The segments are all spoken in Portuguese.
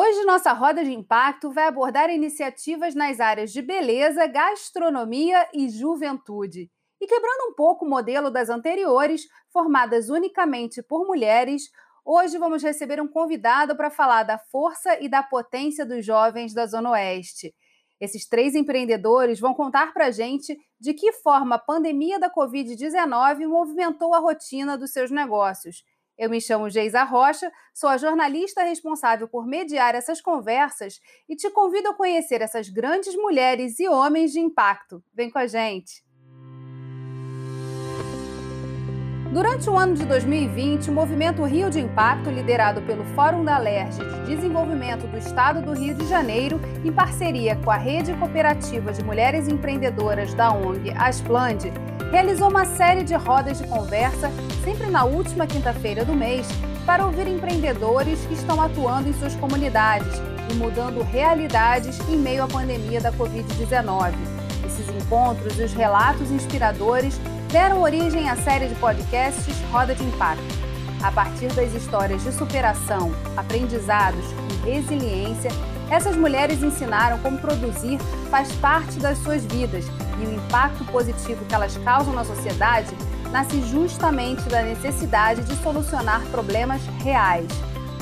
Hoje, nossa roda de impacto vai abordar iniciativas nas áreas de beleza, gastronomia e juventude. E quebrando um pouco o modelo das anteriores, formadas unicamente por mulheres, hoje vamos receber um convidado para falar da força e da potência dos jovens da Zona Oeste. Esses três empreendedores vão contar para a gente de que forma a pandemia da Covid-19 movimentou a rotina dos seus negócios eu me chamo Geisa Rocha, sou a jornalista responsável por mediar essas conversas e te convido a conhecer essas grandes mulheres e homens de impacto. Vem com a gente! Durante o ano de 2020, o movimento Rio de Impacto, liderado pelo Fórum da LERJ de Desenvolvimento do Estado do Rio de Janeiro, em parceria com a Rede Cooperativa de Mulheres Empreendedoras da ONG Asplande, realizou uma série de rodas de conversa, sempre na última quinta-feira do mês, para ouvir empreendedores que estão atuando em suas comunidades e mudando realidades em meio à pandemia da Covid-19. Esses encontros e os relatos inspiradores deram origem à série de podcasts Roda de Impacto. A partir das histórias de superação, aprendizados e resiliência, essas mulheres ensinaram como produzir faz parte das suas vidas e o impacto positivo que elas causam na sociedade nasce justamente da necessidade de solucionar problemas reais.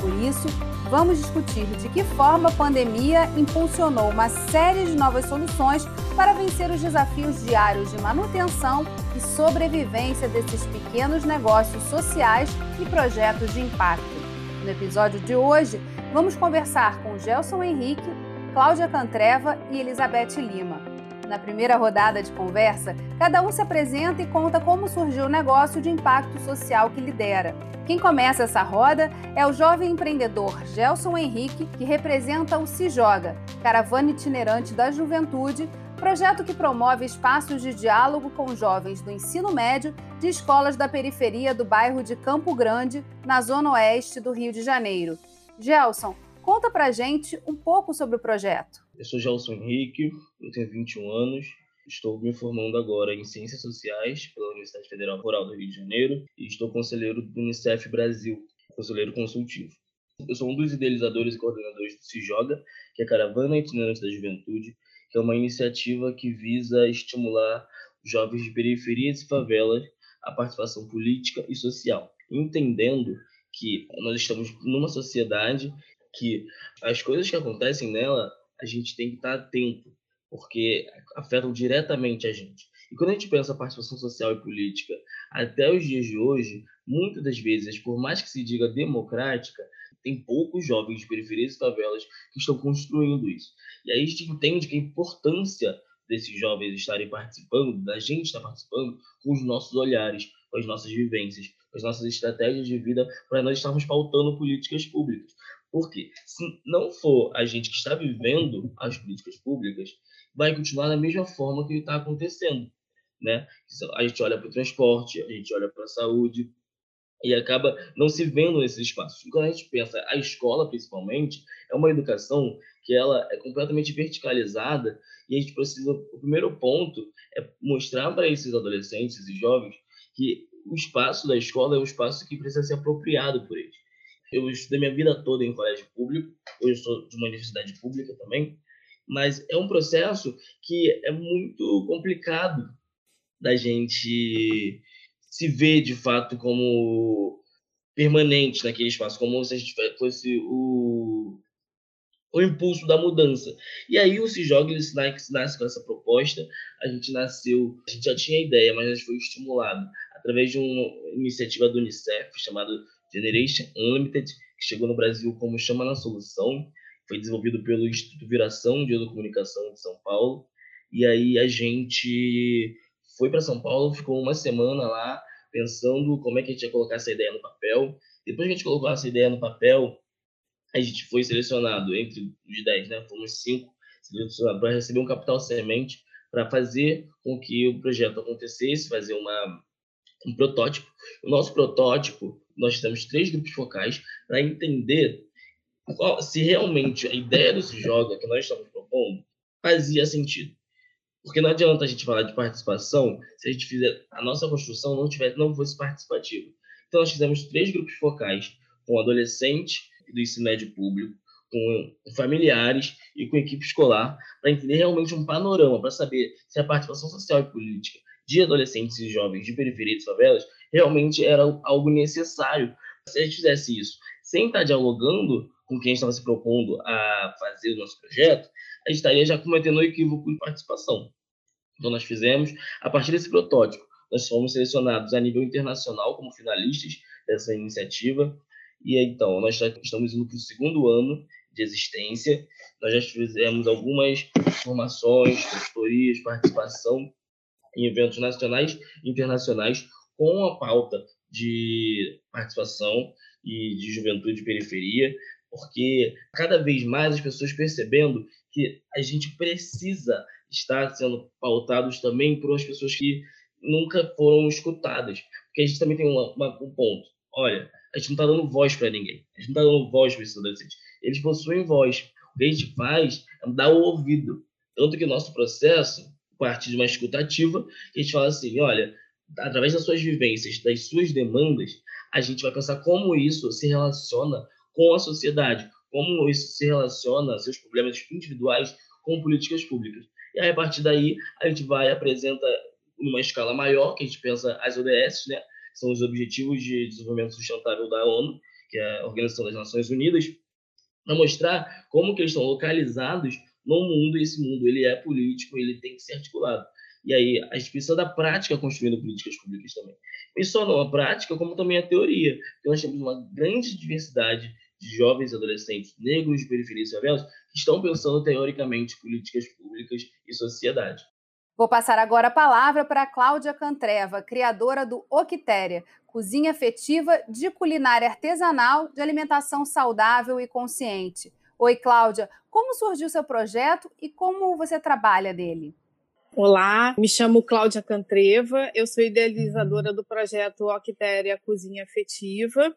Por isso, vamos discutir de que forma a pandemia impulsionou uma série de novas soluções para vencer os desafios diários de manutenção e sobrevivência desses pequenos negócios sociais e projetos de impacto. No episódio de hoje, vamos conversar com Gelson Henrique, Cláudia Cantreva e Elizabeth Lima. Na primeira rodada de conversa, cada um se apresenta e conta como surgiu o negócio de impacto social que lidera. Quem começa essa roda é o jovem empreendedor Gelson Henrique, que representa o Se Joga, caravana itinerante da juventude, projeto que promove espaços de diálogo com jovens do ensino médio de escolas da periferia do bairro de Campo Grande, na zona oeste do Rio de Janeiro. Gelson, conta pra gente um pouco sobre o projeto. Eu sou Gelson Henrique, eu tenho 21 anos, estou me formando agora em Ciências Sociais pela Universidade Federal Rural do Rio de Janeiro e estou conselheiro do Unicef Brasil, conselheiro consultivo. Eu sou um dos idealizadores e coordenadores do Se Joga, que é a Caravana Itinerante da Juventude, que é uma iniciativa que visa estimular jovens de periferias e favelas à participação política e social, entendendo que nós estamos numa sociedade que as coisas que acontecem nela a gente tem que estar atento, porque afetam diretamente a gente. E quando a gente pensa a participação social e política até os dias de hoje, muitas das vezes, por mais que se diga democrática, tem poucos jovens de periferias e favelas que estão construindo isso. E aí a gente entende que a importância desses jovens estarem participando, da gente estar participando, com os nossos olhares, com as nossas vivências, com as nossas estratégias de vida, para nós estarmos pautando políticas públicas. Porque se não for a gente que está vivendo as políticas públicas, vai continuar da mesma forma que está acontecendo. Né? A gente olha para o transporte, a gente olha para a saúde e acaba não se vendo nesses espaços. E quando a gente pensa a escola, principalmente, é uma educação que ela é completamente verticalizada e a gente precisa, o primeiro ponto é mostrar para esses adolescentes e jovens que o espaço da escola é um espaço que precisa ser apropriado por eles eu estudei minha vida toda em colégio público, hoje sou de uma universidade pública também, mas é um processo que é muito complicado da gente se ver de fato como permanente naquele espaço, como se a gente fosse o, o impulso da mudança. E aí o Se Joga ele nasce com essa proposta, a gente nasceu, a gente já tinha ideia, mas a gente foi estimulado através de uma iniciativa do Unicef chamada Generation Unlimited, que chegou no Brasil como Chama na Solução, foi desenvolvido pelo Instituto Viração de Educomunicação de São Paulo. E aí a gente foi para São Paulo, ficou uma semana lá pensando como é que a gente ia colocar essa ideia no papel. Depois que a gente colocou essa ideia no papel, a gente foi selecionado entre os 10, né? Fomos cinco selecionados para receber um capital semente para fazer com que o projeto acontecesse, fazer uma, um protótipo. O nosso protótipo nós temos três grupos focais para entender qual, se realmente a ideia do Se Joga que nós estamos propondo fazia sentido. Porque não adianta a gente falar de participação se a gente fizer a nossa construção não tivesse não fosse participativa. Então nós fizemos três grupos focais com adolescente do ensino médio público, com familiares e com equipe escolar para entender realmente um panorama, para saber se a participação social e política de adolescentes e jovens de periferia de favelas realmente era algo necessário. Se a gente fizesse isso sem estar dialogando com quem estava se propondo a fazer o nosso projeto, a gente estaria já cometendo um equívoco de participação. Então, nós fizemos, a partir desse protótipo, nós fomos selecionados a nível internacional como finalistas dessa iniciativa. E então, nós estamos indo para o segundo ano de existência. Nós já fizemos algumas formações, consultorias, participação em eventos nacionais e internacionais com a pauta de participação e de juventude e periferia, porque cada vez mais as pessoas percebendo que a gente precisa estar sendo pautados também por as pessoas que nunca foram escutadas. Porque a gente também tem uma, uma, um ponto. Olha, a gente não está dando voz para ninguém. A gente não está dando voz para esses adolescentes. Eles possuem voz. O que a gente faz é dar o ouvido. Tanto que o nosso processo, parte de uma escutativa, a gente fala assim, olha, através das suas vivências, das suas demandas, a gente vai pensar como isso se relaciona com a sociedade, como isso se relaciona, seus problemas individuais, com políticas públicas. E aí, a partir daí, a gente vai apresenta numa escala maior, que a gente pensa as ODS, né? São os Objetivos de Desenvolvimento Sustentável da ONU, que é a Organização das Nações Unidas, para mostrar como que eles estão localizados no mundo, esse mundo ele é político, ele tem que ser articulado. E aí a gente precisa da prática construindo políticas públicas também. E só não a prática, como também a teoria. Porque nós temos uma grande diversidade de jovens adolescentes negros de e favelas que estão pensando teoricamente políticas públicas e sociedade. Vou passar agora a palavra para Cláudia Cantreva, criadora do Octéria, cozinha afetiva de culinária artesanal de alimentação saudável e consciente. Oi, Cláudia, como surgiu seu projeto e como você trabalha nele? Olá, me chamo Cláudia Cantreva, eu sou idealizadora do projeto Octéria Cozinha Afetiva.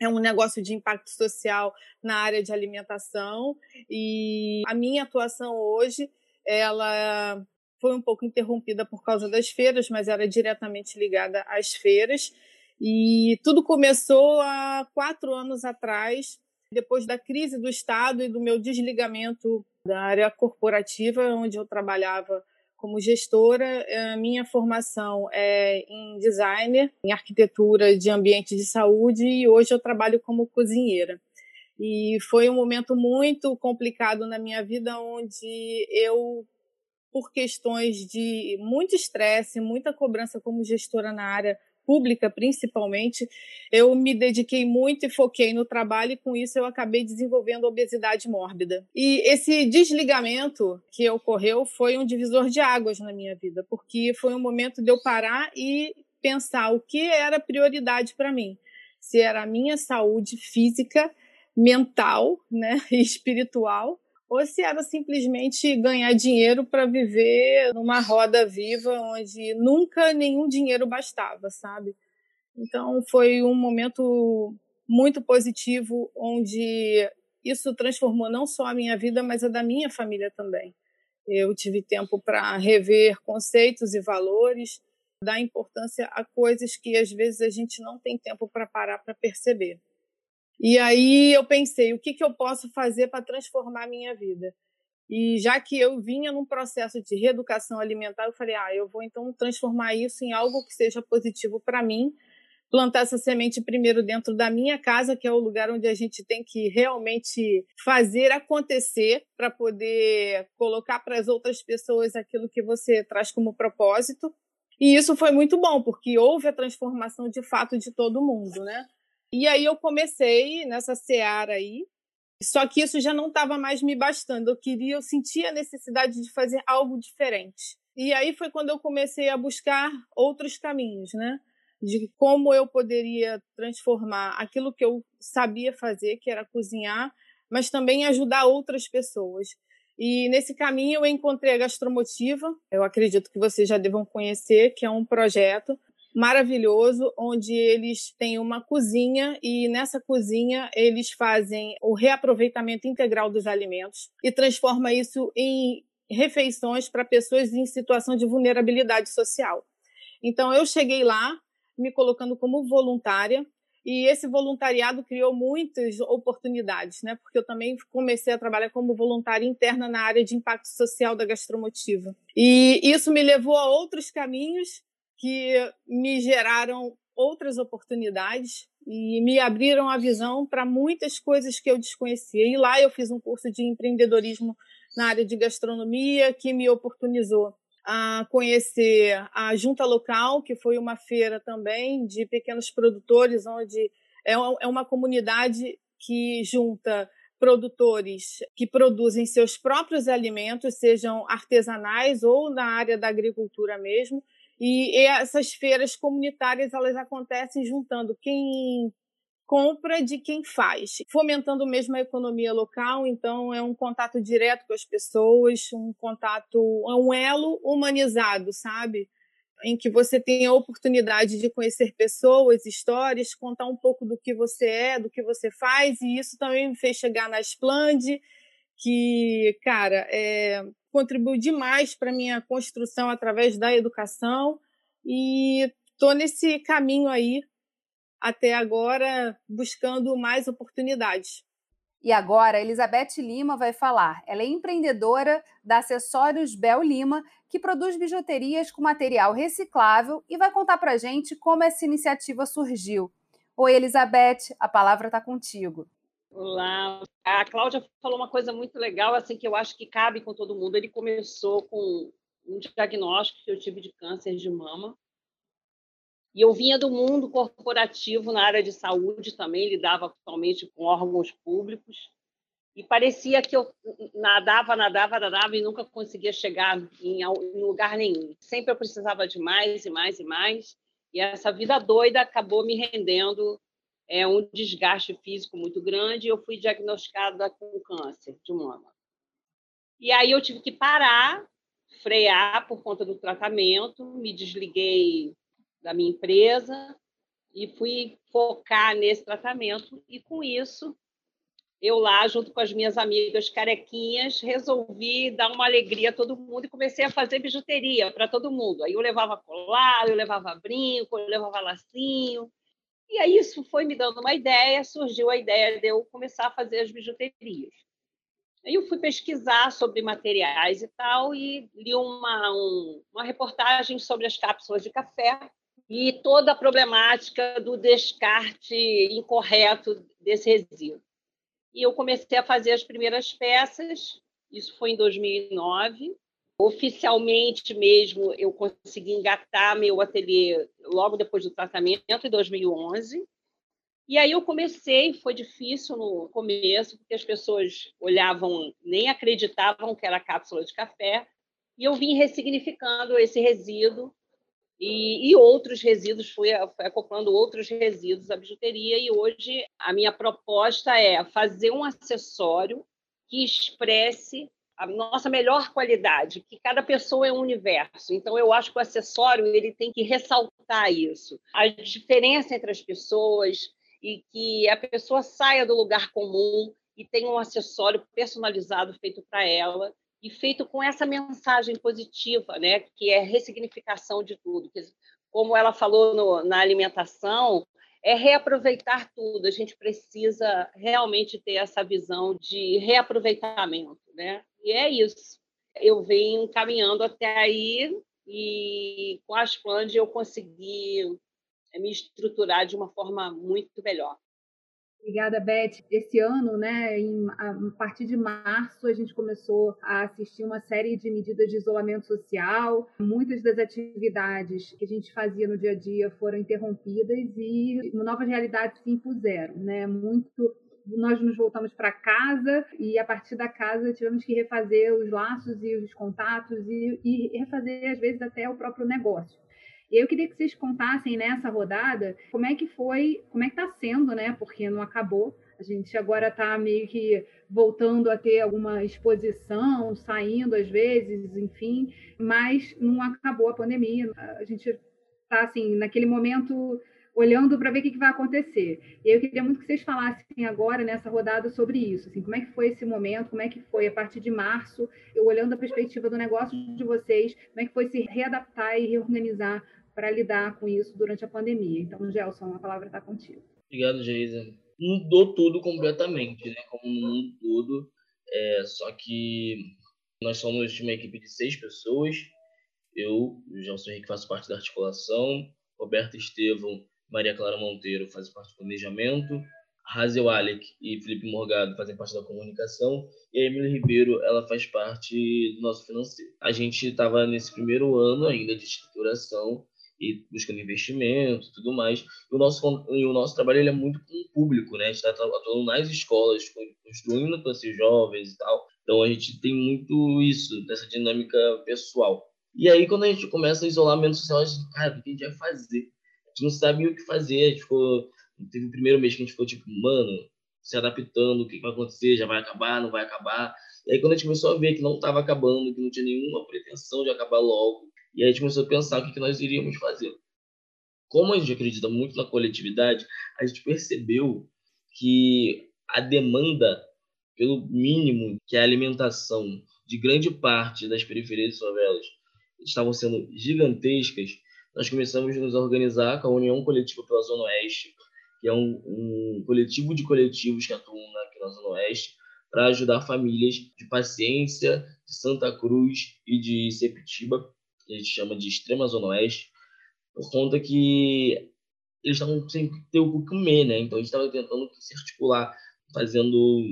É um negócio de impacto social na área de alimentação e a minha atuação hoje ela foi um pouco interrompida por causa das feiras, mas era diretamente ligada às feiras. E tudo começou há quatro anos atrás, depois da crise do Estado e do meu desligamento da área corporativa, onde eu trabalhava como gestora. A minha formação é em designer, em arquitetura de ambiente de saúde e hoje eu trabalho como cozinheira. E foi um momento muito complicado na minha vida, onde eu por questões de muito estresse, muita cobrança como gestora na área pública, principalmente, eu me dediquei muito e foquei no trabalho e com isso eu acabei desenvolvendo obesidade mórbida. E esse desligamento que ocorreu foi um divisor de águas na minha vida, porque foi um momento de eu parar e pensar o que era prioridade para mim. Se era a minha saúde física, mental, né, e espiritual, ou se era simplesmente ganhar dinheiro para viver numa roda viva onde nunca nenhum dinheiro bastava, sabe? Então foi um momento muito positivo onde isso transformou não só a minha vida, mas a da minha família também. Eu tive tempo para rever conceitos e valores, dar importância a coisas que às vezes a gente não tem tempo para parar para perceber. E aí eu pensei, o que, que eu posso fazer para transformar a minha vida? E já que eu vinha num processo de reeducação alimentar, eu falei, ah, eu vou então transformar isso em algo que seja positivo para mim, plantar essa semente primeiro dentro da minha casa, que é o lugar onde a gente tem que realmente fazer acontecer para poder colocar para as outras pessoas aquilo que você traz como propósito. E isso foi muito bom, porque houve a transformação de fato de todo mundo, né? E aí eu comecei nessa seara aí, só que isso já não estava mais me bastando. Eu queria, eu sentia a necessidade de fazer algo diferente. E aí foi quando eu comecei a buscar outros caminhos, né? De como eu poderia transformar aquilo que eu sabia fazer, que era cozinhar, mas também ajudar outras pessoas. E nesse caminho eu encontrei a Gastromotiva, eu acredito que vocês já devam conhecer, que é um projeto maravilhoso, onde eles têm uma cozinha e nessa cozinha eles fazem o reaproveitamento integral dos alimentos e transforma isso em refeições para pessoas em situação de vulnerabilidade social. Então eu cheguei lá me colocando como voluntária e esse voluntariado criou muitas oportunidades, né? Porque eu também comecei a trabalhar como voluntária interna na área de impacto social da gastromotiva. E isso me levou a outros caminhos que me geraram outras oportunidades e me abriram a visão para muitas coisas que eu desconhecia. E lá eu fiz um curso de empreendedorismo na área de gastronomia que me oportunizou a conhecer a Junta Local, que foi uma feira também de pequenos produtores, onde é, é uma comunidade que junta produtores que produzem seus próprios alimentos, sejam artesanais ou na área da agricultura mesmo. E essas feiras comunitárias elas acontecem juntando quem compra de quem faz, fomentando mesmo a economia local. Então, é um contato direto com as pessoas, um contato, é um elo humanizado, sabe? Em que você tem a oportunidade de conhecer pessoas, histórias, contar um pouco do que você é, do que você faz, e isso também me fez chegar na Splend, que, cara, é, contribuiu demais para minha construção através da educação, e estou nesse caminho aí até agora buscando mais oportunidades. E agora, Elizabeth Lima vai falar. Ela é empreendedora da Acessórios Bel Lima, que produz bijuterias com material reciclável e vai contar para gente como essa iniciativa surgiu. Oi, Elizabeth, a palavra está contigo. Olá, a Cláudia falou uma coisa muito legal, assim que eu acho que cabe com todo mundo. Ele começou com um diagnóstico que eu tive de câncer de mama e eu vinha do mundo corporativo na área de saúde também, lidava atualmente com órgãos públicos, e parecia que eu nadava, nadava, nadava e nunca conseguia chegar em, lugar nenhum. Sempre eu precisava de mais e mais e mais, e essa vida doida acabou me rendendo é, um desgaste físico muito grande, e eu fui diagnosticada com câncer de mama. E aí eu tive que parar, frear por conta do tratamento, me desliguei da minha empresa e fui focar nesse tratamento. E com isso, eu lá, junto com as minhas amigas carequinhas, resolvi dar uma alegria a todo mundo e comecei a fazer bijuteria para todo mundo. Aí eu levava colar, eu levava brinco, eu levava lacinho. E aí isso foi me dando uma ideia, surgiu a ideia de eu começar a fazer as bijuterias. Aí eu fui pesquisar sobre materiais e tal e li uma, um, uma reportagem sobre as cápsulas de café e toda a problemática do descarte incorreto desse resíduo. E eu comecei a fazer as primeiras peças, isso foi em 2009. Oficialmente mesmo, eu consegui engatar meu ateliê logo depois do tratamento, em 2011. E aí eu comecei, foi difícil no começo, porque as pessoas olhavam, nem acreditavam que era cápsula de café, e eu vim ressignificando esse resíduo e, e, outros resíduos, fui, fui acoplando outros resíduos à bijuteria, e hoje a minha proposta é fazer um acessório que expresse a nossa melhor qualidade, que cada pessoa é um universo. Então, eu acho que o acessório ele tem que ressaltar isso, a diferença entre as pessoas, e que a pessoa saia do lugar comum e tenha um acessório personalizado feito para ela e feito com essa mensagem positiva, né, que é ressignificação de tudo. Como ela falou no, na alimentação, é reaproveitar tudo. A gente precisa realmente ter essa visão de reaproveitamento, né? E é isso. Eu venho caminhando até aí e com as planos eu consegui me estruturar de uma forma muito melhor. Obrigada, Beth. Esse ano, né, em, a partir de março, a gente começou a assistir uma série de medidas de isolamento social. Muitas das atividades que a gente fazia no dia a dia foram interrompidas e novas realidades se impuseram, né? Muito nós nos voltamos para casa e a partir da casa tivemos que refazer os laços e os contatos e, e refazer às vezes até o próprio negócio. E eu queria que vocês contassem nessa rodada como é que foi, como é que está sendo, né? Porque não acabou. A gente agora está meio que voltando a ter alguma exposição, saindo às vezes, enfim, mas não acabou a pandemia. A gente está assim naquele momento olhando para ver o que, vai acontecer. E eu queria muito que vocês falassem agora nessa rodada sobre isso, assim, como é que foi esse momento, como é que foi a partir de março, eu olhando a perspectiva do negócio de vocês, como é que foi se readaptar e reorganizar para lidar com isso durante a pandemia. Então, Gelson, a palavra está contigo. Obrigado, Geisa. Mudou tudo completamente, né? Como no mundo todo. É, só que nós somos uma equipe de seis pessoas. Eu, Gelson Henrique, faço parte da articulação. Roberto Estevão, Maria Clara Monteiro fazem parte do planejamento. Razel Alec e Felipe Morgado fazem parte da comunicação e a Emily Ribeiro ela faz parte do nosso financeiro. A gente estava nesse primeiro ano ainda de estruturação e buscando investimento tudo mais. E o nosso, e o nosso trabalho ele é muito com o público, né? A gente está atuando nas escolas, construindo para esses jovens e tal. Então a gente tem muito isso, dessa dinâmica pessoal. E aí, quando a gente começa a isolamento social, a gente, cara, o que a gente vai fazer? A gente não sabia o que fazer. A gente ficou. Teve o primeiro mês que a gente ficou tipo, mano, se adaptando, o que vai acontecer, já vai acabar, não vai acabar. E aí, quando a gente começou a ver que não estava acabando, que não tinha nenhuma pretensão de acabar logo, e aí a gente começou a pensar o que, que nós iríamos fazer. Como a gente acredita muito na coletividade, a gente percebeu que a demanda pelo mínimo que é a alimentação de grande parte das periferias de favelas estavam sendo gigantescas, nós começamos a nos organizar com a União Coletiva pela Zona Oeste, que é um, um coletivo de coletivos que atuam aqui na Zona Oeste, para ajudar famílias de Paciência, de Santa Cruz e de Sepitiba que a gente chama de extrema zona oeste, por conta que eles estavam sem ter o que comer, né? Então a gente estava tentando se articular, fazendo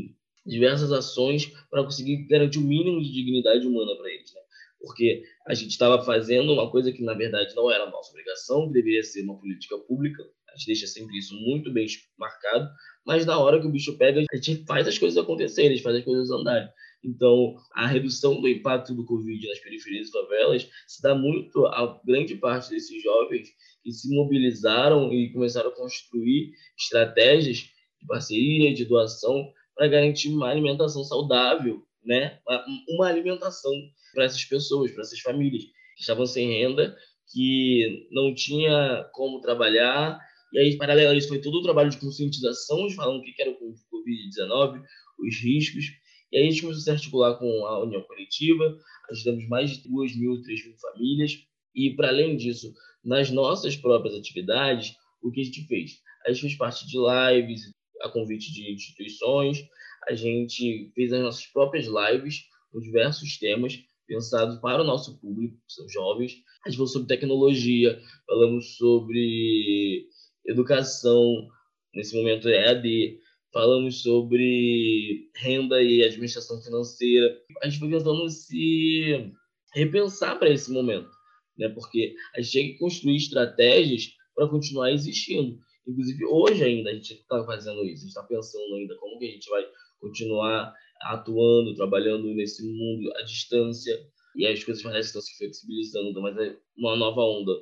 diversas ações para conseguir garantir o mínimo de dignidade humana para eles, né? Porque a gente estava fazendo uma coisa que na verdade não era nossa obrigação, que deveria ser uma política pública. A gente deixa sempre isso muito bem marcado, mas na hora que o bicho pega, a gente faz as coisas acontecerem, a gente faz as coisas andarem. Então, a redução do impacto do Covid nas periferias e favelas se dá muito a grande parte desses jovens que se mobilizaram e começaram a construir estratégias de parceria, de doação, para garantir uma alimentação saudável, né? uma alimentação para essas pessoas, para essas famílias que estavam sem renda, que não tinha como trabalhar. E aí, paralelo a isso, foi todo o trabalho de conscientização, falando o que era o Covid-19, os riscos. E aí a gente começou a se articular com a União Coletiva, ajudamos mais de 2 mil, 3 mil famílias. E, para além disso, nas nossas próprias atividades, o que a gente fez? A gente fez parte de lives, a convite de instituições, a gente fez as nossas próprias lives com diversos temas pensados para o nosso público, que são jovens. A gente falou sobre tecnologia, falamos sobre educação, nesse momento é EAD, falamos sobre renda e administração financeira. A gente foi tentando se repensar para esse momento, né? Porque a gente tinha que construir estratégias para continuar existindo. Inclusive, hoje ainda a gente está fazendo isso, a gente está pensando ainda como que a gente vai continuar atuando, trabalhando nesse mundo à distância, e as coisas parecem estar se flexibilizando, mas é uma nova onda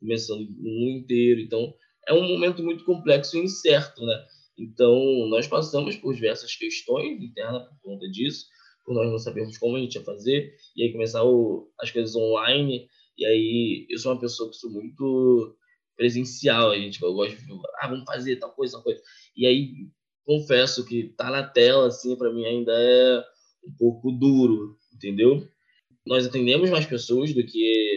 começando no mundo inteiro. Então, é um momento muito complexo e incerto, né? Então, nós passamos por diversas questões internas por conta disso, por nós não sabermos como a gente ia fazer, e aí começar o, as coisas online, e aí eu sou uma pessoa que sou muito presencial, a gente, eu gosto de, ah, vamos fazer tal coisa, tal coisa. E aí, confesso que tá na tela, assim, para mim ainda é um pouco duro, entendeu? Nós atendemos mais pessoas do que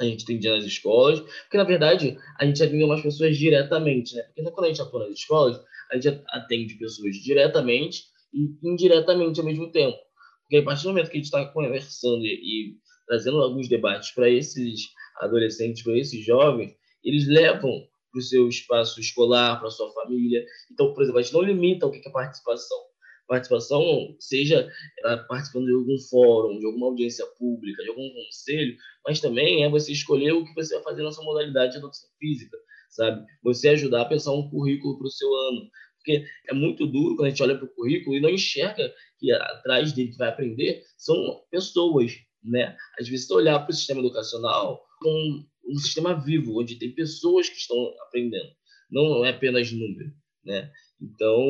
a gente atendia nas escolas, porque na verdade a gente atende umas pessoas diretamente, né? Porque quando a gente atua nas escolas, a gente atende pessoas diretamente e indiretamente ao mesmo tempo. Porque a partir do momento que a gente está conversando e, e, trazendo alguns debates para esses adolescentes, para esses jovens, eles levam para o seu espaço escolar, para a sua família. Então, por exemplo, a gente não limita o que é participação participação, seja participando de algum fórum, de alguma audiência pública, de algum conselho, mas também é você escolher o que você vai fazer na sua modalidade de educação física, sabe? Você ajudar a pensar um currículo para o seu ano. Porque é muito duro quando a gente olha para o currículo e não enxerga que atrás dele que vai aprender são pessoas, né? Às vezes, olhar para o sistema educacional como um sistema vivo, onde tem pessoas que estão aprendendo, não é apenas número, né? Então,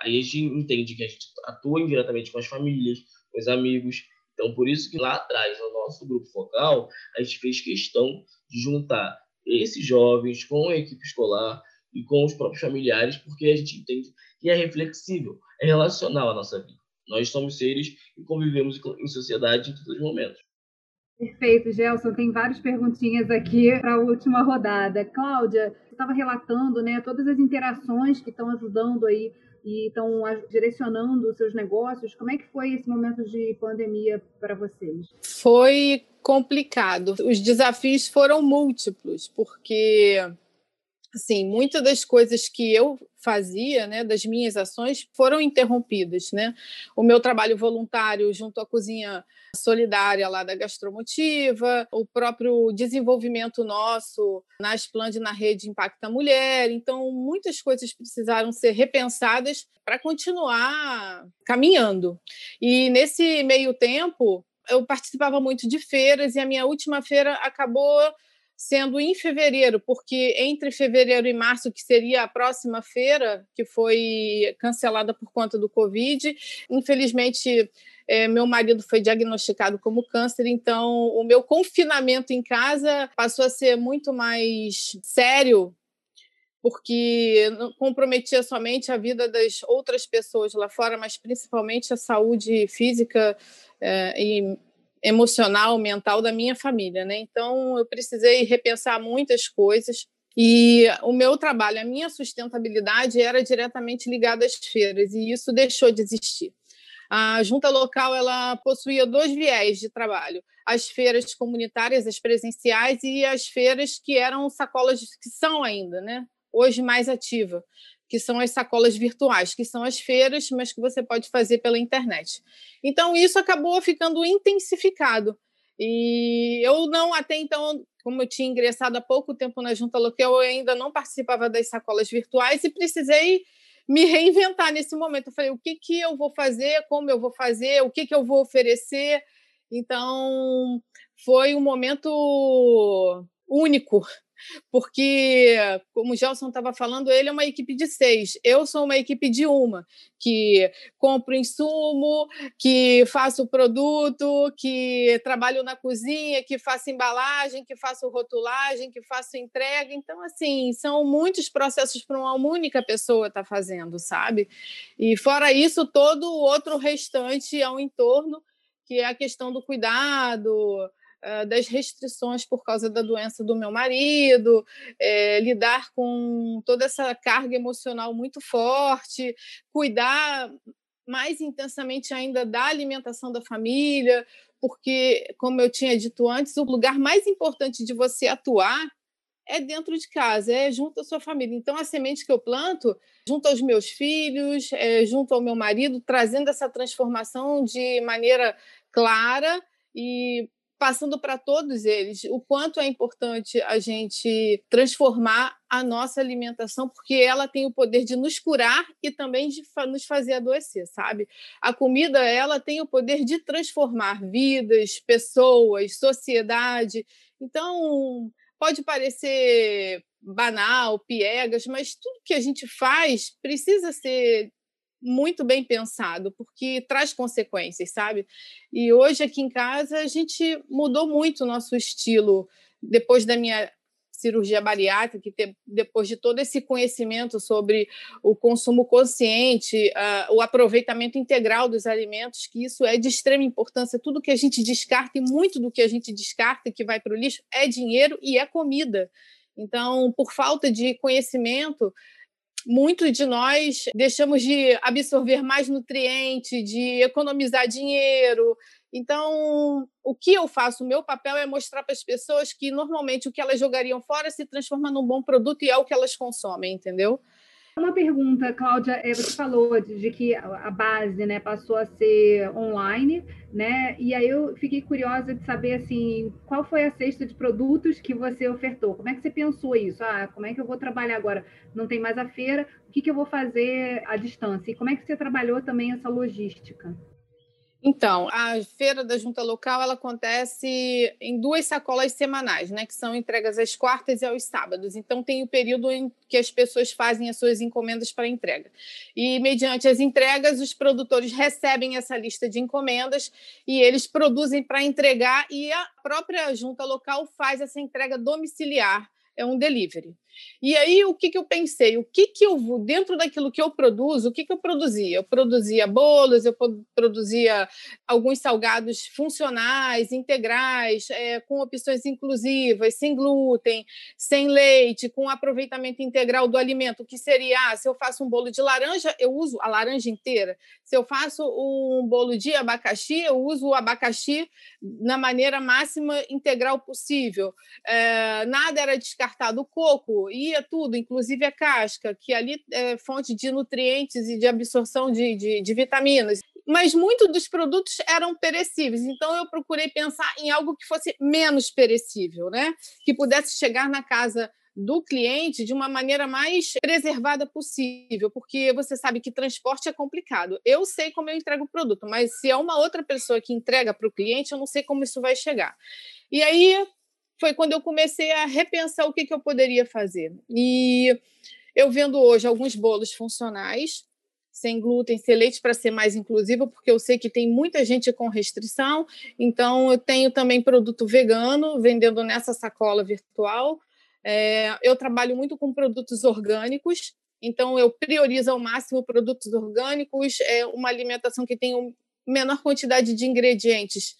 a gente entende que a gente atua indiretamente com as famílias, com os amigos. Então, por isso que lá atrás, no nosso grupo focal, a gente fez questão de juntar esses jovens com a equipe escolar e com os próprios familiares, porque a gente entende que é reflexível, é relacional à nossa vida. Nós somos seres e convivemos em sociedade em todos os momentos. Perfeito, Gelson. Tem várias perguntinhas aqui para a última rodada. Cláudia, você estava relatando né, todas as interações que estão ajudando aí e estão direcionando os seus negócios. Como é que foi esse momento de pandemia para vocês? Foi complicado. Os desafios foram múltiplos, porque assim, muitas das coisas que eu fazia, né, das minhas ações, foram interrompidas, né? O meu trabalho voluntário junto à cozinha solidária lá da Gastromotiva, o próprio desenvolvimento nosso na Espland na rede Impacta Mulher, então muitas coisas precisaram ser repensadas para continuar caminhando. E nesse meio tempo, eu participava muito de feiras e a minha última feira acabou sendo em fevereiro, porque entre fevereiro e março, que seria a próxima feira, que foi cancelada por conta do Covid, infelizmente. É, meu marido foi diagnosticado como câncer, então o meu confinamento em casa passou a ser muito mais sério porque comprometia somente a vida das outras pessoas lá fora, mas principalmente a saúde física é, e emocional, mental da minha família, né? Então eu precisei repensar muitas coisas e o meu trabalho, a minha sustentabilidade era diretamente ligada às feiras e isso deixou de existir. A junta local ela possuía dois viés de trabalho: as feiras comunitárias, as presenciais e as feiras que eram sacolas que são ainda, né? Hoje mais ativa, que são as sacolas virtuais, que são as feiras, mas que você pode fazer pela internet. Então, isso acabou ficando intensificado. E eu não, até então, como eu tinha ingressado há pouco tempo na junta local, eu ainda não participava das sacolas virtuais e precisei me reinventar nesse momento. Eu falei, o que, que eu vou fazer, como eu vou fazer, o que, que eu vou oferecer. Então, foi um momento único porque, como o Gelson estava falando, ele é uma equipe de seis, eu sou uma equipe de uma, que compro insumo, que faço produto, que trabalho na cozinha, que faço embalagem, que faço rotulagem, que faço entrega. Então, assim, são muitos processos para uma única pessoa estar tá fazendo, sabe? E fora isso, todo o outro restante ao entorno, que é a questão do cuidado, das restrições por causa da doença do meu marido, é, lidar com toda essa carga emocional muito forte, cuidar mais intensamente ainda da alimentação da família, porque, como eu tinha dito antes, o lugar mais importante de você atuar é dentro de casa, é junto à sua família. Então, a semente que eu planto, junto aos meus filhos, é, junto ao meu marido, trazendo essa transformação de maneira clara e passando para todos eles o quanto é importante a gente transformar a nossa alimentação, porque ela tem o poder de nos curar e também de nos fazer adoecer, sabe? A comida, ela tem o poder de transformar vidas, pessoas, sociedade. Então, pode parecer banal, piegas, mas tudo que a gente faz precisa ser muito bem pensado, porque traz consequências, sabe? E hoje aqui em casa a gente mudou muito o nosso estilo depois da minha cirurgia bariátrica, que depois de todo esse conhecimento sobre o consumo consciente, uh, o aproveitamento integral dos alimentos, que isso é de extrema importância. Tudo que a gente descarta e muito do que a gente descarta que vai para o lixo é dinheiro e é comida. Então, por falta de conhecimento, muitos de nós deixamos de absorver mais nutrientes, de economizar dinheiro. Então, o que eu faço? O meu papel é mostrar para as pessoas que normalmente o que elas jogariam fora se transforma num bom produto e é o que elas consomem, entendeu? Uma pergunta, Cláudia, é, você falou de, que a base né, passou a ser online, né? E aí eu fiquei curiosa de saber assim, qual foi a cesta de produtos que você ofertou? Como é que você pensou isso? Ah, como é que eu vou trabalhar agora? Não tem mais a feira, o que, que eu vou fazer à distância? E como é que você trabalhou também essa logística? Então, a feira da junta local ela acontece em duas sacolas semanais, né, que são entregas às quartas e aos sábados. Então tem o período em que as pessoas fazem as suas encomendas para entrega. E mediante as entregas, os produtores recebem essa lista de encomendas e eles produzem para entregar e a própria junta local faz essa entrega domiciliar é um delivery. E aí, o que, que eu pensei? O que, que eu vou, dentro daquilo que eu produzo, o que, que eu produzia? Eu produzia bolos, eu produzia alguns salgados funcionais, integrais, é, com opções inclusivas, sem glúten, sem leite, com aproveitamento integral do alimento, que seria, ah, se eu faço um bolo de laranja, eu uso a laranja inteira. Se eu faço um bolo de abacaxi, eu uso o abacaxi na maneira máxima integral possível. É, nada era descartado. O coco, ia tudo, inclusive a casca, que ali é fonte de nutrientes e de absorção de, de, de vitaminas mas muitos dos produtos eram perecíveis. Então eu procurei pensar em algo que fosse menos perecível, né? Que pudesse chegar na casa do cliente de uma maneira mais preservada possível, porque você sabe que transporte é complicado. Eu sei como eu entrego o produto, mas se é uma outra pessoa que entrega para o cliente, eu não sei como isso vai chegar. E aí foi quando eu comecei a repensar o que, que eu poderia fazer. E eu vendo hoje alguns bolos funcionais, sem glúten, sem leite, para ser mais inclusivo, porque eu sei que tem muita gente com restrição. Então, eu tenho também produto vegano vendendo nessa sacola virtual. É, eu trabalho muito com produtos orgânicos, então eu priorizo ao máximo produtos orgânicos, é uma alimentação que tenha menor quantidade de ingredientes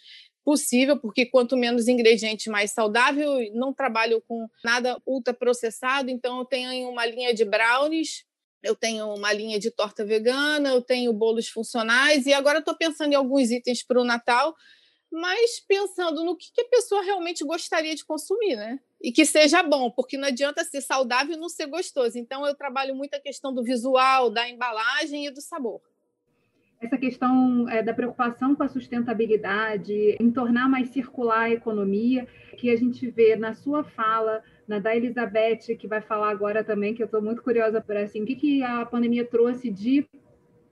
possível, porque quanto menos ingredientes, mais saudável. Não trabalho com nada ultraprocessado, então eu tenho uma linha de brownies, eu tenho uma linha de torta vegana, eu tenho bolos funcionais, e agora estou pensando em alguns itens para o Natal, mas pensando no que, que a pessoa realmente gostaria de consumir, né? E que seja bom, porque não adianta ser saudável e não ser gostoso. Então, eu trabalho muito a questão do visual, da embalagem e do sabor. Essa questão é, da preocupação com a sustentabilidade, em tornar mais circular a economia, que a gente vê na sua fala, na da Elizabeth, que vai falar agora também, que eu estou muito curiosa por assim, o que, que a pandemia trouxe de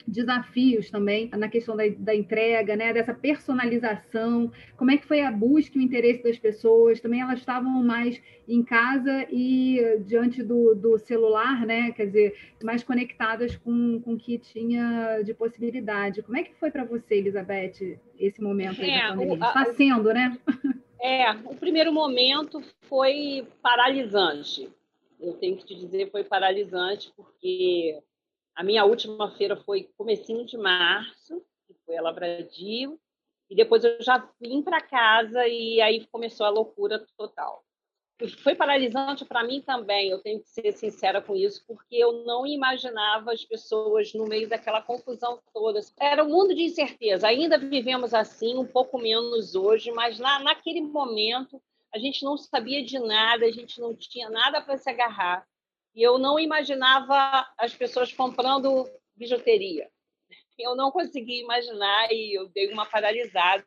desafios também na questão da, da, entrega, né, dessa personalização, como é que foi a busca e o interesse das pessoas, também elas estavam mais em casa e diante do, do celular, né, quer dizer, mais conectadas com, com o que tinha de possibilidade. Como é que foi para você, Elizabeth, esse momento aí é, da pandemia? Está sendo, né? É, o primeiro momento foi paralisante. Eu tenho que te dizer, foi paralisante, porque a minha última feira foi comecinho de março, que foi a Lavradio, e depois eu já vim para casa e aí começou a loucura total. Foi paralisante para mim também, eu tenho que ser sincera com isso, porque eu não imaginava as pessoas no meio daquela confusão toda. Era um mundo de incerteza, ainda vivemos assim, um pouco menos hoje, mas na, naquele momento a gente não sabia de nada, a gente não tinha nada para se agarrar e eu não imaginava as pessoas comprando bijuteria. Eu não conseguia imaginar e eu dei uma paralisada.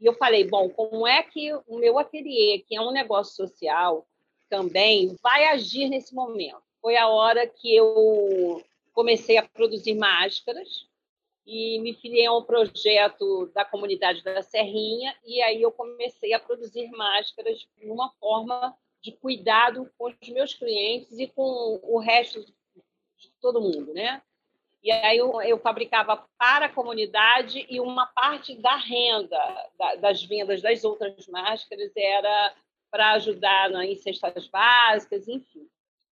E eu falei, bom, como é que o meu ateliê, que é um negócio social, também vai agir nesse momento? Foi a hora que eu comecei a produzir máscaras e me filiei a um projeto da comunidade da Serrinha e aí eu comecei a produzir máscaras de uma forma de cuidado com os meus clientes e com o resto de todo mundo, né? E aí eu, eu fabricava para a comunidade e uma parte da renda da, das vendas das outras máscaras era para ajudar em cestas básicas, enfim.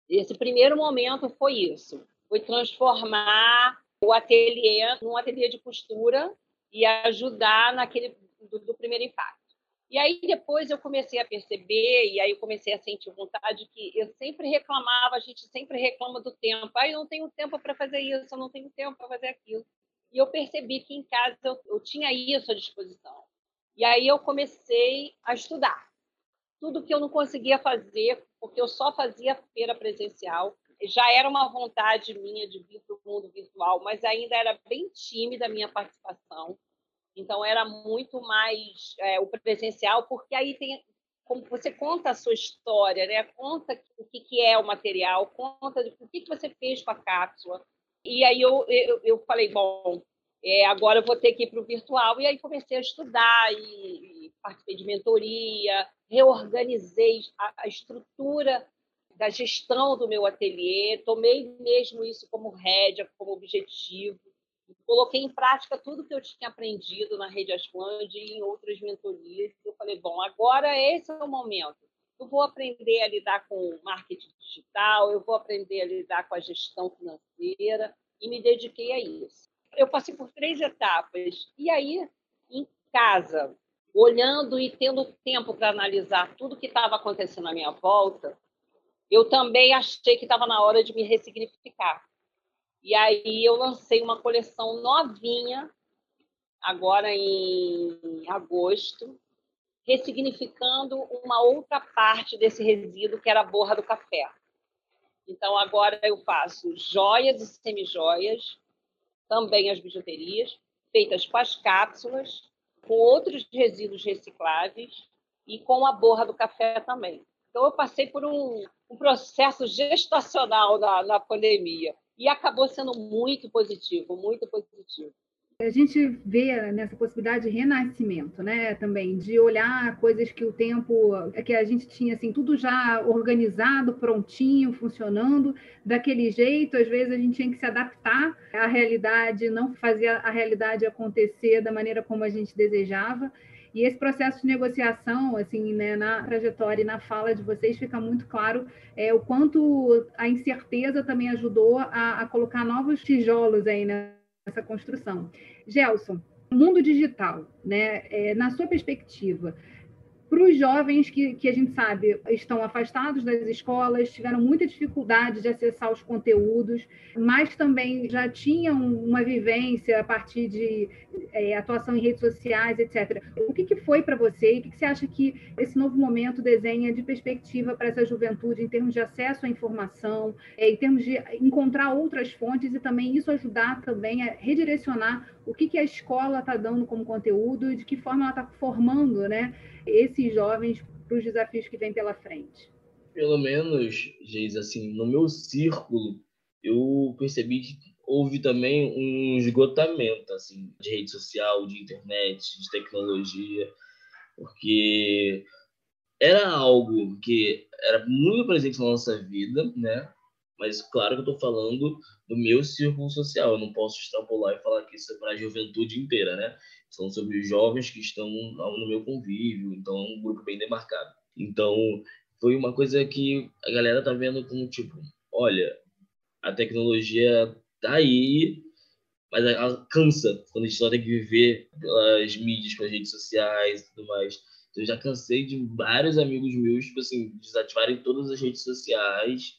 Esse primeiro momento foi isso, foi transformar o ateliê num ateliê de costura e ajudar naquele do, do primeiro impacto. E aí depois eu comecei a perceber, e aí eu comecei a sentir vontade que eu sempre reclamava, a gente sempre reclama do tempo. Ah, eu não tenho tempo para fazer isso, eu não tenho tempo para fazer aquilo. E eu percebi que em casa eu, eu tinha isso à disposição. E aí eu comecei a estudar. Tudo que eu não conseguia fazer, porque eu só fazia feira presencial, já era uma vontade minha de vir para o mundo virtual, mas ainda era bem tímida a minha participação. Então era muito mais é, o presencial, porque aí tem como você conta a sua história, né? Conta o que, que é o material, conta o que, que você fez com a cápsula. E aí eu, eu, eu falei, bom, é, agora eu vou ter que ir para o virtual. E aí comecei a estudar e, e participei de mentoria, reorganizei a, a, estrutura da gestão do meu ateliê, tomei mesmo isso como rédea, como objetivo coloquei em prática tudo que eu tinha aprendido na Rede Asplande e em outras mentorias. Eu falei, bom, agora esse é o momento. eu vou aprender a lidar com marketing digital, eu vou aprender a lidar com a gestão financeira e me dediquei a isso. Eu passei por três etapas e aí em casa, olhando e tendo tempo para analisar tudo que estava acontecendo à minha volta, eu também achei que estava na hora de me ressignificar. E aí eu lancei uma coleção novinha, agora em agosto, ressignificando uma outra parte desse resíduo que era a borra do café. Então agora eu faço joias e semijoias, também as bijuterias, feitas com as cápsulas, com outros resíduos recicláveis e com a borra do café também. Então eu passei por um, um processo gestacional na, na pandemia e acabou sendo muito positivo, muito positivo. A gente vê nessa possibilidade de renascimento, né? Também de olhar coisas que o tempo que a gente tinha assim tudo já organizado, prontinho, funcionando daquele jeito. Às vezes a gente tinha que se adaptar à realidade, não fazer a realidade acontecer da maneira como a gente desejava. E esse processo de negociação, assim, né, na trajetória e na fala de vocês, fica muito claro é, o quanto a incerteza também ajudou a, a colocar novos tijolos aí nessa construção. Gelson, mundo digital, né, é, na sua perspectiva, para os jovens que, que a gente sabe estão afastados das escolas, tiveram muita dificuldade de acessar os conteúdos, mas também já tinham uma vivência a partir de é, atuação em redes sociais, etc. O que, que foi para você e o que, que você acha que esse novo momento desenha de perspectiva para essa juventude em termos de acesso à informação, é, em termos de encontrar outras fontes e também isso ajudar também a redirecionar o que, que a escola está dando como conteúdo e de que forma ela está formando, né? Esses jovens para os desafios que vêm pela frente? Pelo menos, Geis, assim, no meu círculo, eu percebi que houve também um esgotamento assim de rede social, de internet, de tecnologia, porque era algo que era muito presente na nossa vida, né? Mas claro que eu estou falando do meu círculo social, eu não posso extrapolar e falar que isso é para a juventude inteira, né? São sobre os jovens que estão no meu convívio, então é um grupo bem demarcado. Então, foi uma coisa que a galera tá vendo como tipo, olha, a tecnologia tá aí, mas ela cansa quando a gente só tem que viver pelas mídias, pelas redes sociais e tudo mais. Então, eu já cansei de vários amigos meus, tipo assim, desativarem todas as redes sociais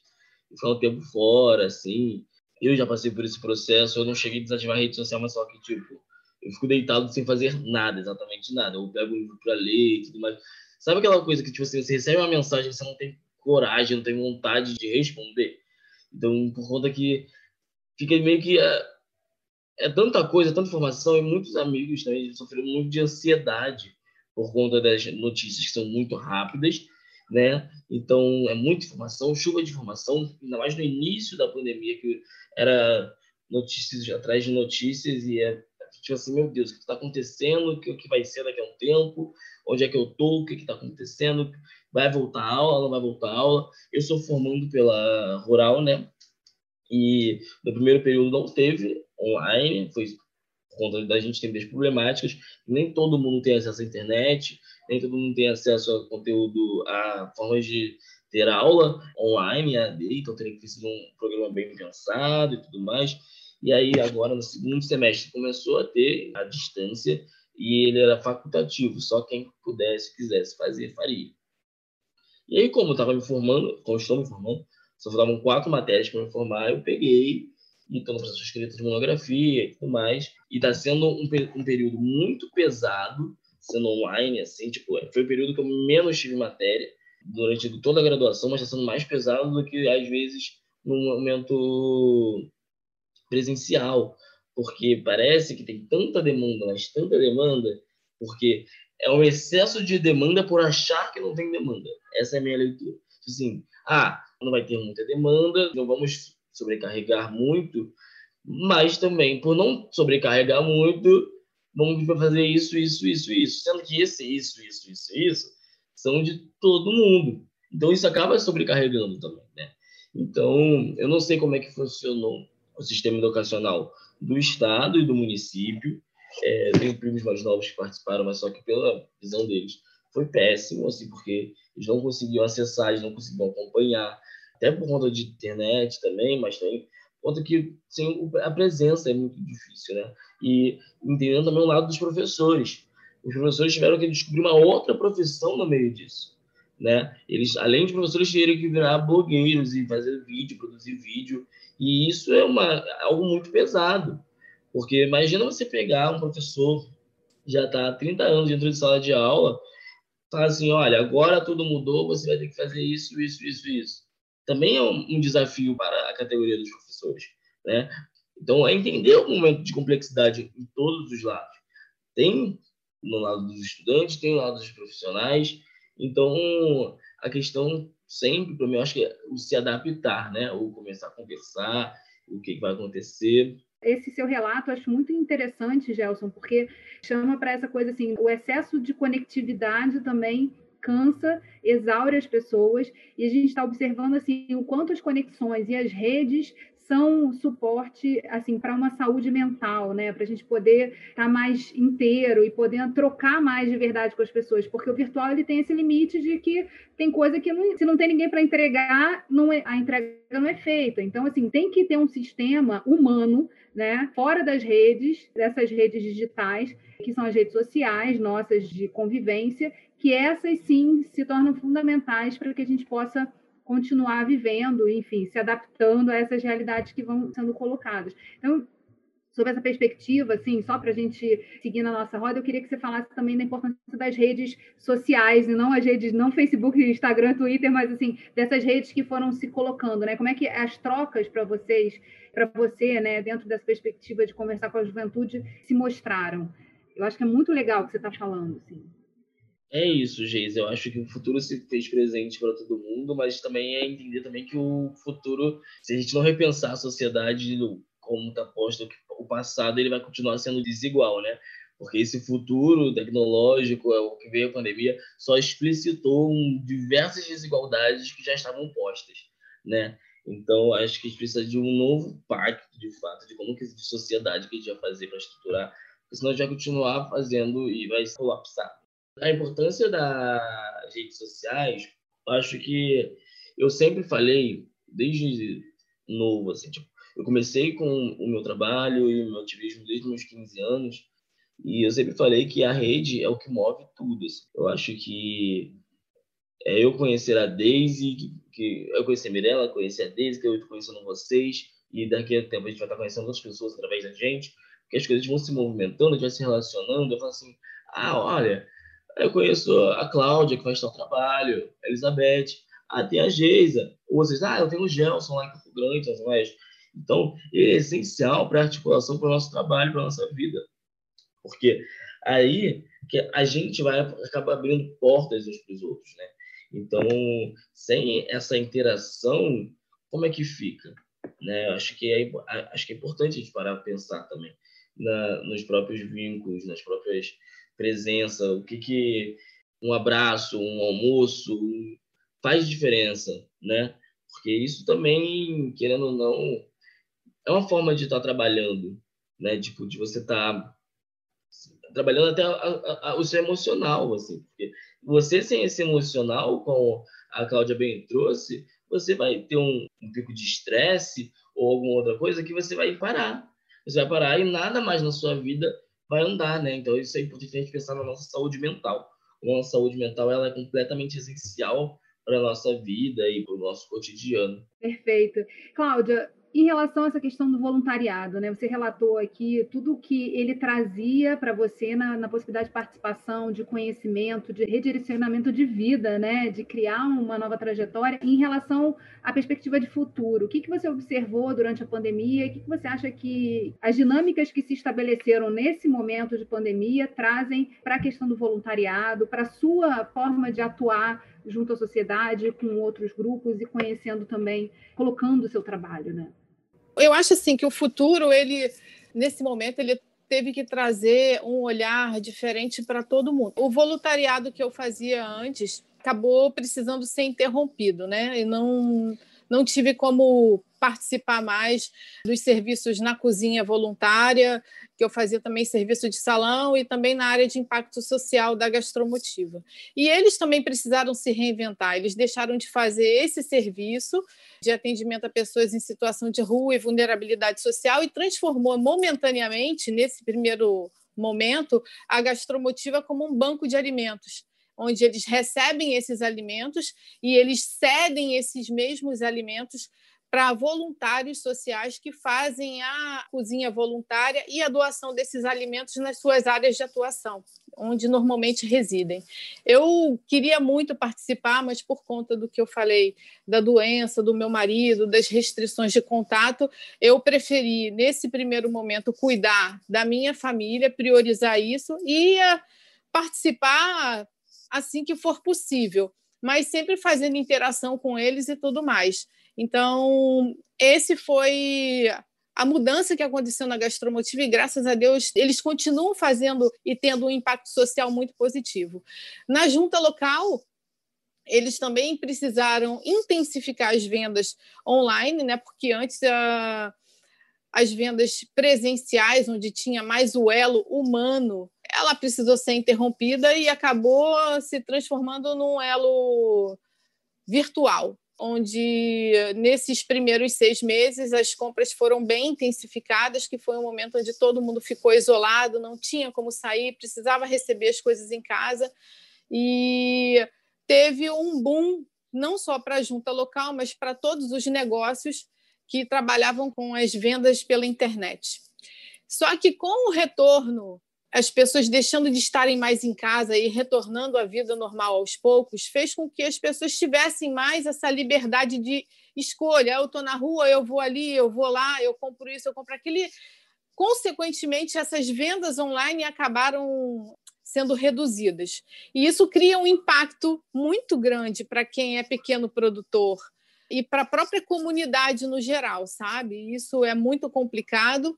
e ficar um tempo fora, assim. Eu já passei por esse processo, eu não cheguei a desativar a rede social, mas só que, tipo, eu fico deitado sem fazer nada, exatamente nada. Eu pego um livro para ler e tudo mais. Sabe aquela coisa que tipo assim, você recebe uma mensagem e você não tem coragem, não tem vontade de responder? Então, por conta que fica meio que é, é tanta coisa, tanta informação e muitos amigos também sofreram muito de ansiedade por conta das notícias que são muito rápidas, né? Então, é muita informação, chuva de informação, ainda mais no início da pandemia, que era notícias atrás de notícias e é tipo assim, meu Deus, o que está acontecendo? O que, vai ser daqui a um tempo? Onde é que eu tô? O que está acontecendo? Vai voltar a aula? Não vai voltar a aula? Eu sou formando pela Rural, né? E no primeiro período não teve online, foi por conta da gente ter muitas problemáticas. Nem todo mundo tem acesso à internet, nem todo mundo tem acesso a conteúdo, a formas de ter aula online, AD, então teria que ser um programa bem pensado e tudo mais. E aí, agora, no segundo semestre, começou a ter a distância e ele era facultativo, só quem pudesse, quisesse fazer, faria. E aí, como eu estava me formando, como estou me formando, só faltavam quatro matérias para me formar, eu peguei e estou no escrita de monografia e tudo mais. E está sendo um, um, período muito pesado, sendo online, assim, tipo, foi o período que eu menos tive matéria durante toda a graduação, mas está sendo mais pesado do que, às vezes, no momento presencial, porque parece que tem tanta demanda, mas tanta demanda, porque é um excesso de demanda por achar que não tem demanda. Essa é a minha leitura. Tipo assim, ah, não vai ter muita demanda, não vamos sobrecarregar muito, mas também, por não sobrecarregar muito, vamos fazer isso, isso, isso, isso. Sendo que esse, isso, isso, isso, isso, são de todo mundo. Então, isso acaba sobrecarregando também, né? Então, eu não sei como é que funcionou o sistema educacional do Estado e do município. É, tenho primos mais novos que participaram, mas só que pela visão deles foi péssimo, assim, porque eles não conseguiam acessar, eles não conseguiam acompanhar, até por conta de internet também, mas também conta que assim, a presença é muito difícil, né? E entendendo também o lado dos professores. Os professores tiveram que descobrir uma outra profissão no meio disso, né? Eles, além de professores, tiveram que virar blogueiros e fazer vídeo, produzir vídeo, e isso é uma, algo muito pesado, porque imagina você pegar um professor já está há 30 anos dentro de sala de aula fala assim, olha, agora tudo mudou, você vai ter que fazer isso, isso, isso, isso. Também é um, desafio para a categoria dos professores, né? Então, é entender o momento de complexidade em todos os lados. Tem no lado dos estudantes, tem no lado dos profissionais. Então, a questão sempre, para mim, eu acho que é se adaptar, né? Ou começar a conversar, o que, que vai acontecer. Esse seu relato eu acho muito interessante, Gelson, porque chama para essa coisa assim, o excesso de conectividade também cansa, exaure as pessoas, e a gente está observando assim o quanto as conexões e as redes são suporte assim para uma saúde mental, né? Para a gente poder estar tá mais inteiro e poder trocar mais de verdade com as pessoas, porque o virtual ele tem esse limite de que tem coisa que não, se não tem ninguém para entregar, não é, a entrega não é feita. Então assim tem que ter um sistema humano, né? Fora das redes, dessas redes digitais que são as redes sociais nossas de convivência, que essas sim se tornam fundamentais para que a gente possa continuar vivendo, enfim, se adaptando a essas realidades que vão sendo colocadas. Então, sobre essa perspectiva, assim, só para a gente seguir na nossa roda, eu queria que você falasse também da importância das redes sociais, e não as redes, não Facebook, Instagram, Twitter, mas assim, dessas redes que foram se colocando, né? Como é que as trocas para vocês, para você, né, dentro dessa perspectiva de conversar com a juventude, se mostraram? Eu acho que é muito legal o que você está falando, assim. É isso, Geis. Eu acho que o futuro se fez presente para todo mundo, mas também é entender também que o futuro, se a gente não repensar a sociedade como está posto, o passado ele vai continuar sendo desigual, né? Porque esse futuro tecnológico, é o que veio a pandemia, só explicitou diversas desigualdades que já estavam postas, né? Então, acho que a gente precisa de um novo pacto, de fato, de como que de sociedade que a gente vai fazer para estruturar, porque senão a gente vai continuar fazendo e vai colapsar a importância das redes sociais, acho que eu sempre falei, desde novo, assim, tipo, eu comecei com o meu trabalho e o meu ativismo desde meus 15 anos, e eu sempre falei que a rede é o que move tudo. Assim. Eu acho que é eu conhecer a Daisy, que, que eu conheci a Mirella, conheci a Daisy, que eu estou conhecendo vocês, e daqui a tempo a gente vai estar conhecendo outras pessoas através da gente, porque as coisas vão se movimentando, a gente vai se relacionando. Eu falo assim, ah, olha, eu conheço a Cláudia, que faz tal trabalho, a Elizabeth, até a Geisa. Ou vocês, ah, eu tenho o Gelson lá em Campo Grande, São Oeste. Então, é essencial para a articulação, para o nosso trabalho, para a nossa vida. Porque aí que a gente vai acabar abrindo portas uns para os outros, né? Então, sem essa interação, como é que fica? Né? Acho que é, acho que é importante a gente parar para pensar também na, nos próprios vínculos, nas próprias presença, o que que um abraço, um almoço faz diferença, né? Porque isso também, querendo ou não, é uma forma de estar trabalhando, né? Tipo, de você estar trabalhando até a, a, a, o seu emocional, assim. Porque você sem esse emocional, como a Cláudia bem trouxe, você vai ter um, um pico de estresse ou alguma outra coisa que você vai parar. Você vai parar e nada mais na sua vida vai andar, né? Então isso é importante a gente pensar na nossa saúde mental. A nossa saúde mental ela é completamente essencial para a nossa vida e para o nosso cotidiano. Perfeito. Cláudia, em relação a essa questão do voluntariado, né? Você relatou aqui tudo o que ele trazia para você na, na, possibilidade de participação, de conhecimento, de redirecionamento de vida, né? De criar uma nova trajetória. Em relação à perspectiva de futuro, o que, que você observou durante a pandemia? O que, que você acha que as dinâmicas que se estabeleceram nesse momento de pandemia trazem para a questão do voluntariado, para a sua forma de atuar junto à sociedade, com outros grupos e conhecendo também, colocando o seu trabalho, né? Eu acho assim que o futuro, ele nesse momento, ele teve que trazer um olhar diferente para todo mundo. O voluntariado que eu fazia antes acabou precisando ser interrompido, né? E não não tive como participar mais dos serviços na cozinha voluntária, que eu fazia também serviço de salão e também na área de impacto social da gastromotiva. E eles também precisaram se reinventar, eles deixaram de fazer esse serviço de atendimento a pessoas em situação de rua e vulnerabilidade social e transformou momentaneamente, nesse primeiro momento, a gastromotiva como um banco de alimentos onde eles recebem esses alimentos e eles cedem esses mesmos alimentos para voluntários sociais que fazem a cozinha voluntária e a doação desses alimentos nas suas áreas de atuação, onde normalmente residem. Eu queria muito participar, mas por conta do que eu falei da doença do meu marido, das restrições de contato, eu preferi nesse primeiro momento cuidar da minha família, priorizar isso e participar assim que for possível, mas sempre fazendo interação com eles e tudo mais. Então, esse foi a mudança que aconteceu na gastromotiva e graças a Deus eles continuam fazendo e tendo um impacto social muito positivo. Na junta local, eles também precisaram intensificar as vendas online, né? Porque antes a, as vendas presenciais, onde tinha mais o elo humano, ela precisou ser interrompida e acabou se transformando num elo virtual onde nesses primeiros seis meses as compras foram bem intensificadas, que foi um momento onde todo mundo ficou isolado, não tinha como sair, precisava receber as coisas em casa. E teve um boom não só para a junta local, mas para todos os negócios que trabalhavam com as vendas pela internet. Só que com o retorno as pessoas deixando de estarem mais em casa e retornando à vida normal aos poucos, fez com que as pessoas tivessem mais essa liberdade de escolha. Eu estou na rua, eu vou ali, eu vou lá, eu compro isso, eu compro aquilo. Consequentemente, essas vendas online acabaram sendo reduzidas. E isso cria um impacto muito grande para quem é pequeno produtor e para a própria comunidade no geral, sabe? Isso é muito complicado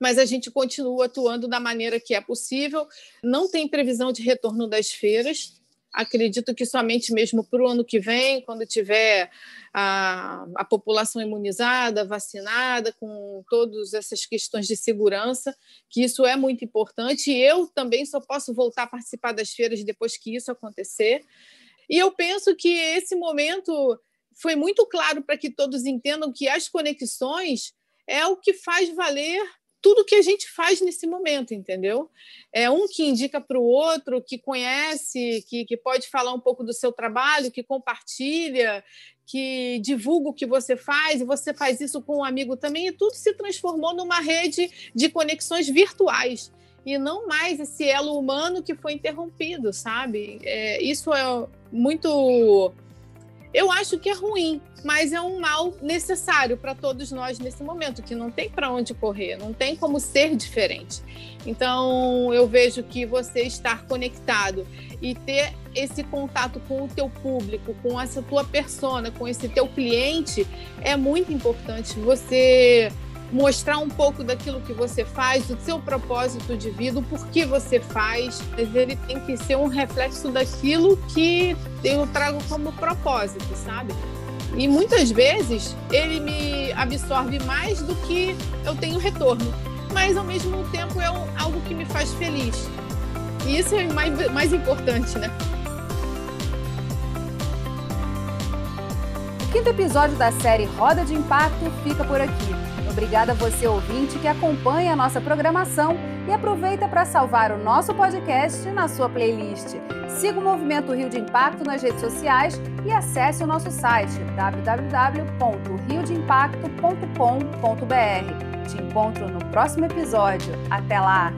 mas a gente continua atuando da maneira que é possível. Não tem previsão de retorno das feiras. Acredito que somente mesmo para o ano que vem, quando tiver a, a população imunizada, vacinada, com todas essas questões de segurança, que isso é muito importante. E eu também só posso voltar a participar das feiras depois que isso acontecer. E eu penso que esse momento foi muito claro para que todos entendam que as conexões é o que faz valer tudo que a gente faz nesse momento, entendeu? É um que indica para o outro, que conhece, que, que pode falar um pouco do seu trabalho, que compartilha, que divulga o que você faz, e você faz isso com um amigo também, e tudo se transformou numa rede de conexões virtuais. E não mais esse elo humano que foi interrompido, sabe? É, isso é muito eu acho que é ruim, mas é um mal necessário para todos nós nesse momento, que não tem para onde correr, não tem como ser diferente. Então, eu vejo que você estar conectado e ter esse contato com o teu público, com essa tua persona, com esse teu cliente, é muito importante. Você mostrar um pouco daquilo que você faz, do seu propósito de vida, o porquê você faz, mas ele tem que ser um reflexo daquilo que eu trago como propósito, sabe? E muitas vezes ele me absorve mais do que eu tenho retorno, mas ao mesmo tempo é algo que me faz feliz. E isso é mais, mais importante, né? O quinto episódio da série Roda de Impacto fica por aqui. Obrigada a você, ouvinte, que acompanha a nossa programação e aproveita para salvar o nosso podcast na sua playlist. Siga o Movimento Rio de Impacto nas redes sociais e acesse o nosso site www.riodeimpacto.com.br. Te encontro no próximo episódio. Até lá!